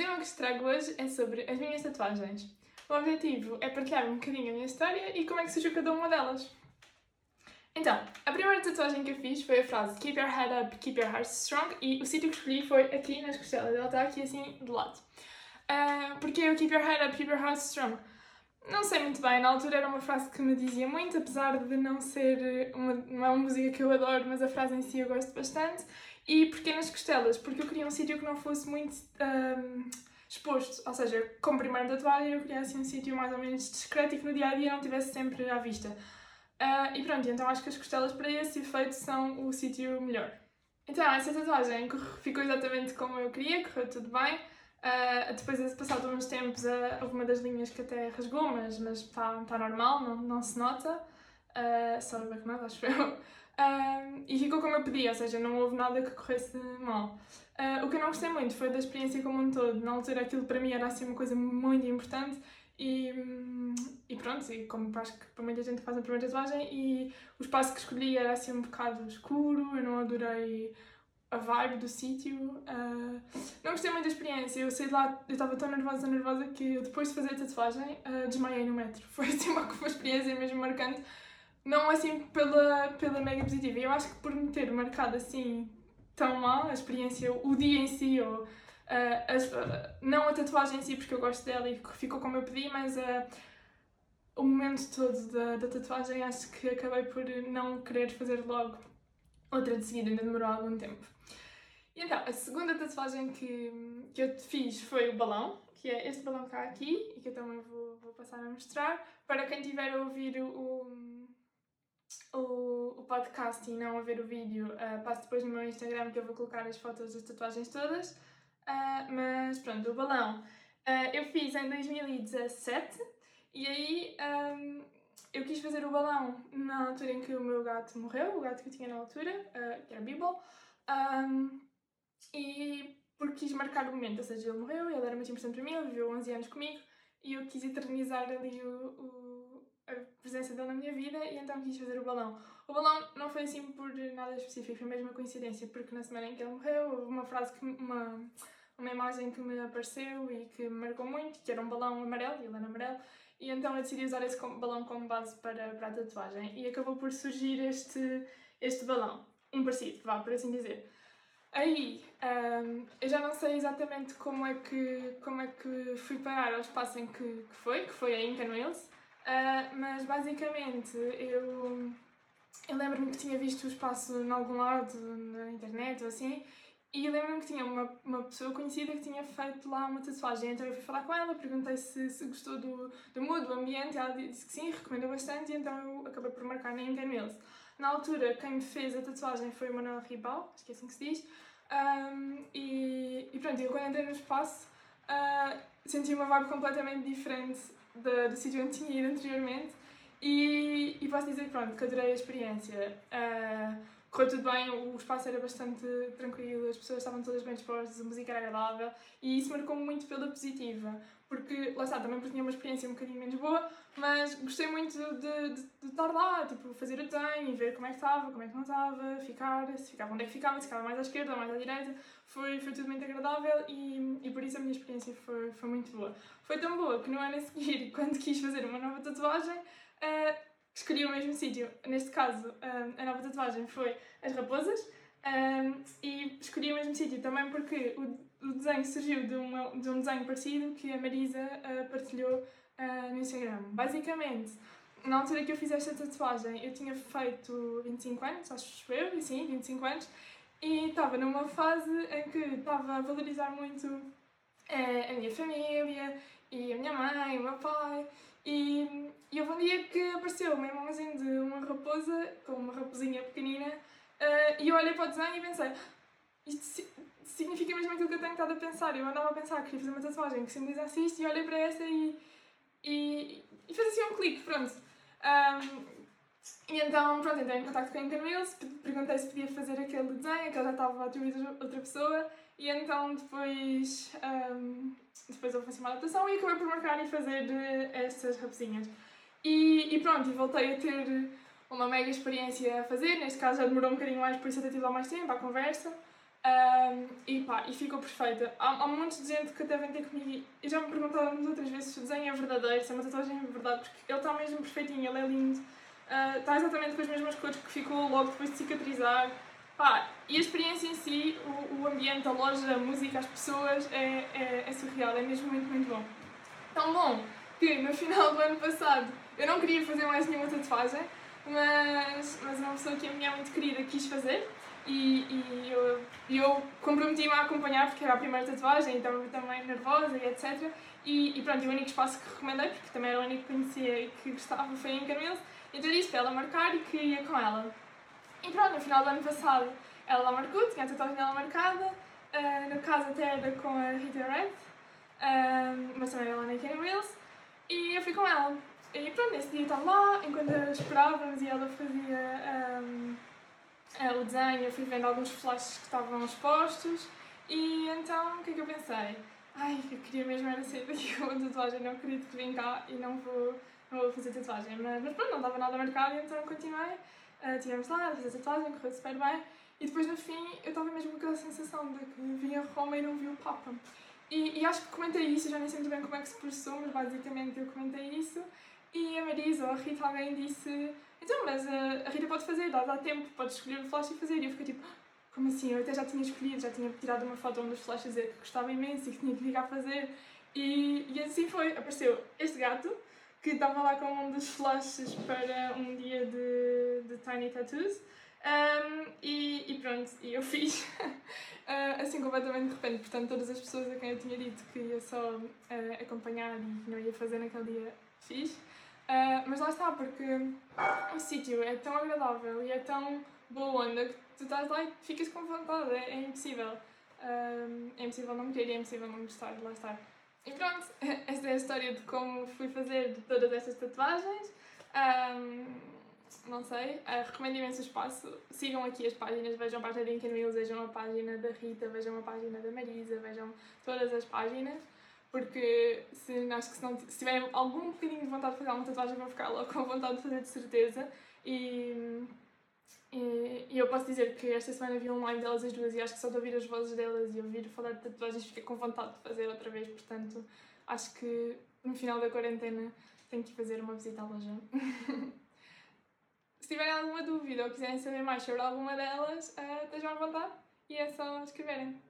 tema que trago hoje é sobre as minhas tatuagens. O objetivo é partilhar um bocadinho a minha história e como é que surgiu cada uma delas. Então, a primeira tatuagem que eu fiz foi a frase Keep your head up, keep your heart strong e o sítio que escolhi foi aqui nas costelas. Ela está aqui assim do lado. Uh, porque eu Keep your head up, keep your heart strong? Não sei muito bem, na altura era uma frase que me dizia muito, apesar de não ser uma, não é uma música que eu adoro, mas a frase em si eu gosto bastante. E porquê nas costelas? Porque eu queria um sítio que não fosse muito um, exposto, ou seja, como primeira tatuagem eu queria assim um sítio mais ou menos discreto e que no dia a dia não tivesse sempre à vista. Uh, e pronto, então acho que as costelas para esse efeito são o sítio melhor. Então, essa tatuagem ficou exatamente como eu queria, correu tudo bem. Uh, depois de passado uns tempos, uh, houve uma das linhas que até rasgou, mas está tá normal, não, não se nota. Uh, só backman, acho eu. E ficou como eu pedi, ou seja, não houve nada que corresse mal. Uh, o que eu não gostei muito foi da experiência como um todo. Na altura, aquilo para mim era assim uma coisa muito importante. E, e pronto, e como acho que para muita gente faz a primeira tatuagem, e o espaço que escolhi era assim um bocado escuro, eu não adorei a vibe do sítio. Uh, não gostei muito da experiência. Eu saí de lá, eu estava tão nervosa, nervosa que depois de fazer a tatuagem uh, desmaiei no metro. Foi assim uma, uma experiência mesmo marcante. Não assim pela, pela mega positiva. Eu acho que por me ter marcado assim tão mal a experiência, o dia em si, ou uh, as, não a tatuagem em si, porque eu gosto dela e ficou como eu pedi, mas o momento todo da, da tatuagem acho que acabei por não querer fazer logo outra de seguida, ainda demorou algum tempo. E então, a segunda tatuagem que, que eu fiz foi o balão, que é este balão está aqui e que eu também vou, vou passar a mostrar. Para quem tiver a ouvir o, o, o podcast e não a ver o vídeo, uh, passo depois no meu Instagram que eu vou colocar as fotos das tatuagens todas. Uh, mas pronto, o balão uh, eu fiz em 2017 e aí um, eu quis fazer o balão na altura em que o meu gato morreu, o gato que eu tinha na altura, que era Bibble. Um, e porque quis marcar o momento, ou seja, ele morreu, ele era muito importante para mim, ele viveu 11 anos comigo e eu quis eternizar ali o, o, a presença dele na minha vida e então quis fazer o balão. O balão não foi assim por nada específico, foi mesmo uma coincidência, porque na semana em que ele morreu houve uma frase, que, uma, uma imagem que me apareceu e que me marcou muito, que era um balão amarelo, e ele era amarelo, e então eu decidi usar esse balão como base para, para a tatuagem e acabou por surgir este, este balão, um parecido, vá, por assim dizer. Aí, um, eu já não sei exatamente como é que, como é que fui parar ao espaço em que, que foi, que foi a Incan Wheels, uh, mas basicamente eu, eu lembro-me que tinha visto o espaço em algum lado, na internet ou assim, e lembro-me que tinha uma, uma pessoa conhecida que tinha feito lá uma tatuagem, então eu fui falar com ela, perguntei se, se gostou do, do mood, do ambiente, ela disse que sim, recomendou bastante, e então eu acabei por marcar na Wheels. Na altura, quem me fez a tatuagem foi o Manuel Ribal, acho que é assim que se diz. Um, e, e pronto, eu quando entrei no espaço uh, senti uma vibe completamente diferente do, do sítio onde tinha ido anteriormente. E, e posso dizer pronto, que adorei a experiência. Uh, correu tudo bem, o espaço era bastante tranquilo, as pessoas estavam todas bem dispostas, a música era agradável e isso marcou-me muito pela positiva porque lá está, também porque tinha uma experiência um bocadinho menos boa, mas gostei muito de, de, de estar lá, tipo, fazer o desenho e ver como é que estava, como é que não estava, ficar, se ficava, onde é que ficava, se ficava mais à esquerda ou mais à direita, foi, foi tudo muito agradável e, e por isso a minha experiência foi, foi muito boa. Foi tão boa que no ano a seguir, quando quis fazer uma nova tatuagem, uh, escolhi o mesmo sítio. Neste caso, uh, a nova tatuagem foi as raposas, um, e escolhi o mesmo sítio também porque o, desenho surgiu de, uma, de um desenho parecido que a Marisa uh, partilhou uh, no Instagram. Basicamente, na altura que eu fiz esta tatuagem, eu tinha feito 25 anos, acho eu, e sim, 25 anos, e estava numa fase em que estava a valorizar muito uh, a minha família, e a minha mãe, o meu pai, e, e houve um dia que apareceu uma imagem de uma raposa, com uma raposinha pequenina, Uh, e eu olhei para o desenho e pensei, isto significa mesmo aquilo que eu tenho estado a pensar. Eu andava a pensar que queria fazer uma tatuagem que simbolizasse isto e olhei para essa e, e, e fez assim um clique, pronto. Um, e então, pronto, entrei em contato com a Intermills, perguntei se podia fazer aquele desenho, que ela já estava a outra pessoa, e então depois, um, depois houve assim uma adaptação e acabei por marcar e fazer estas raposinhas. E, e pronto, e voltei a ter uma mega experiência a fazer. Neste caso já demorou um bocadinho mais, por isso até tive lá mais tempo à conversa. Um, e pá, e ficou perfeita. Há, há monte de gente que até vem ter comigo e já me perguntaram outras vezes se o desenho é verdadeiro, se uma tatuagem é verdade, porque ele está mesmo perfeitinho, ele é lindo, uh, está exatamente com as mesmas cores que ficou logo depois de cicatrizar. Pá, e a experiência em si, o, o ambiente, a loja, a música, as pessoas, é, é, é surreal, é mesmo muito, muito bom. Tão bom que no final do ano passado eu não queria fazer mais nenhuma tatuagem, mas, mas uma pessoa que a minha é muito querida quis fazer e, e eu, eu comprometi-me a acompanhar porque era a primeira tatuagem e estava também nervosa e etc. E, e pronto, o único espaço que recomendei, porque também era o único que conhecia e que gostava, foi em Carmelos, então disse para ela marcar e que ia com ela. E pronto, no final do ano passado ela lá marcou, tinha a tatuagem dela marcada, uh, no caso até era com a Rita Red, uh, mas também ela na Kenny Wheels, e eu fui com ela. E pronto, nesse dia estava lá, enquanto esperávamos e ela fazia um, uh, o desenho, eu fui vendo alguns flashes que estavam expostos e então o que é que eu pensei? Ai, eu queria mesmo era sair daqui com uma tatuagem, não acredito que vim cá e não vou, não vou fazer tatuagem. Mas, mas pronto, não estava nada marcado, então continuei. Uh, lá a fazer tatuagem, correu super bem. E depois no fim eu estava mesmo com aquela sensação de que vim a Roma e não vi o Papa. E, e acho que comentei isso, já nem sei muito bem como é que se processou, mas basicamente eu comentei isso. E a Marisa ou a Rita alguém disse: Então, mas a, a Rita pode fazer, dá, dá tempo, pode escolher o flash e fazer. E eu fiquei tipo: Como assim? Eu até já tinha escolhido, já tinha tirado uma foto onde os flashes dizer que gostava imenso e que tinha que ficar a fazer. E, e assim foi. Apareceu este gato que estava lá com um dos flashes para um dia de, de Tiny Tattoos. Um, e, e, pronto, e eu fiz uh, assim completamente de repente. Portanto, todas as pessoas a quem eu tinha dito que ia só uh, acompanhar e não ia fazer naquele dia, fiz. Uh, mas lá está, porque o sítio é tão agradável e é tão boa onda que tu estás lá e ficas com vontade, é, é impossível. Uh, é impossível não querer é impossível não gostar de lá estar. E pronto, esta é a história de como fui fazer todas estas tatuagens. Um, não sei, uh, recomendo imenso o espaço. Sigam aqui as páginas, vejam a página de Incanil, vejam a página da Rita, vejam a página da Marisa, vejam todas as páginas porque se, acho que se, não, se tiverem algum bocadinho de vontade de fazer uma tatuagem, vão ficar logo com vontade de fazer de certeza. E, e, e, eu posso dizer que esta semana vi um live delas as duas e acho que só de ouvir as vozes delas e ouvir falar de tatuagens fiquei com vontade de fazer outra vez. Portanto, acho que no final da quarentena tenho que fazer uma visita à loja. se tiverem alguma dúvida ou quiserem saber mais sobre alguma delas, uh, estejam à vontade e é só escreverem.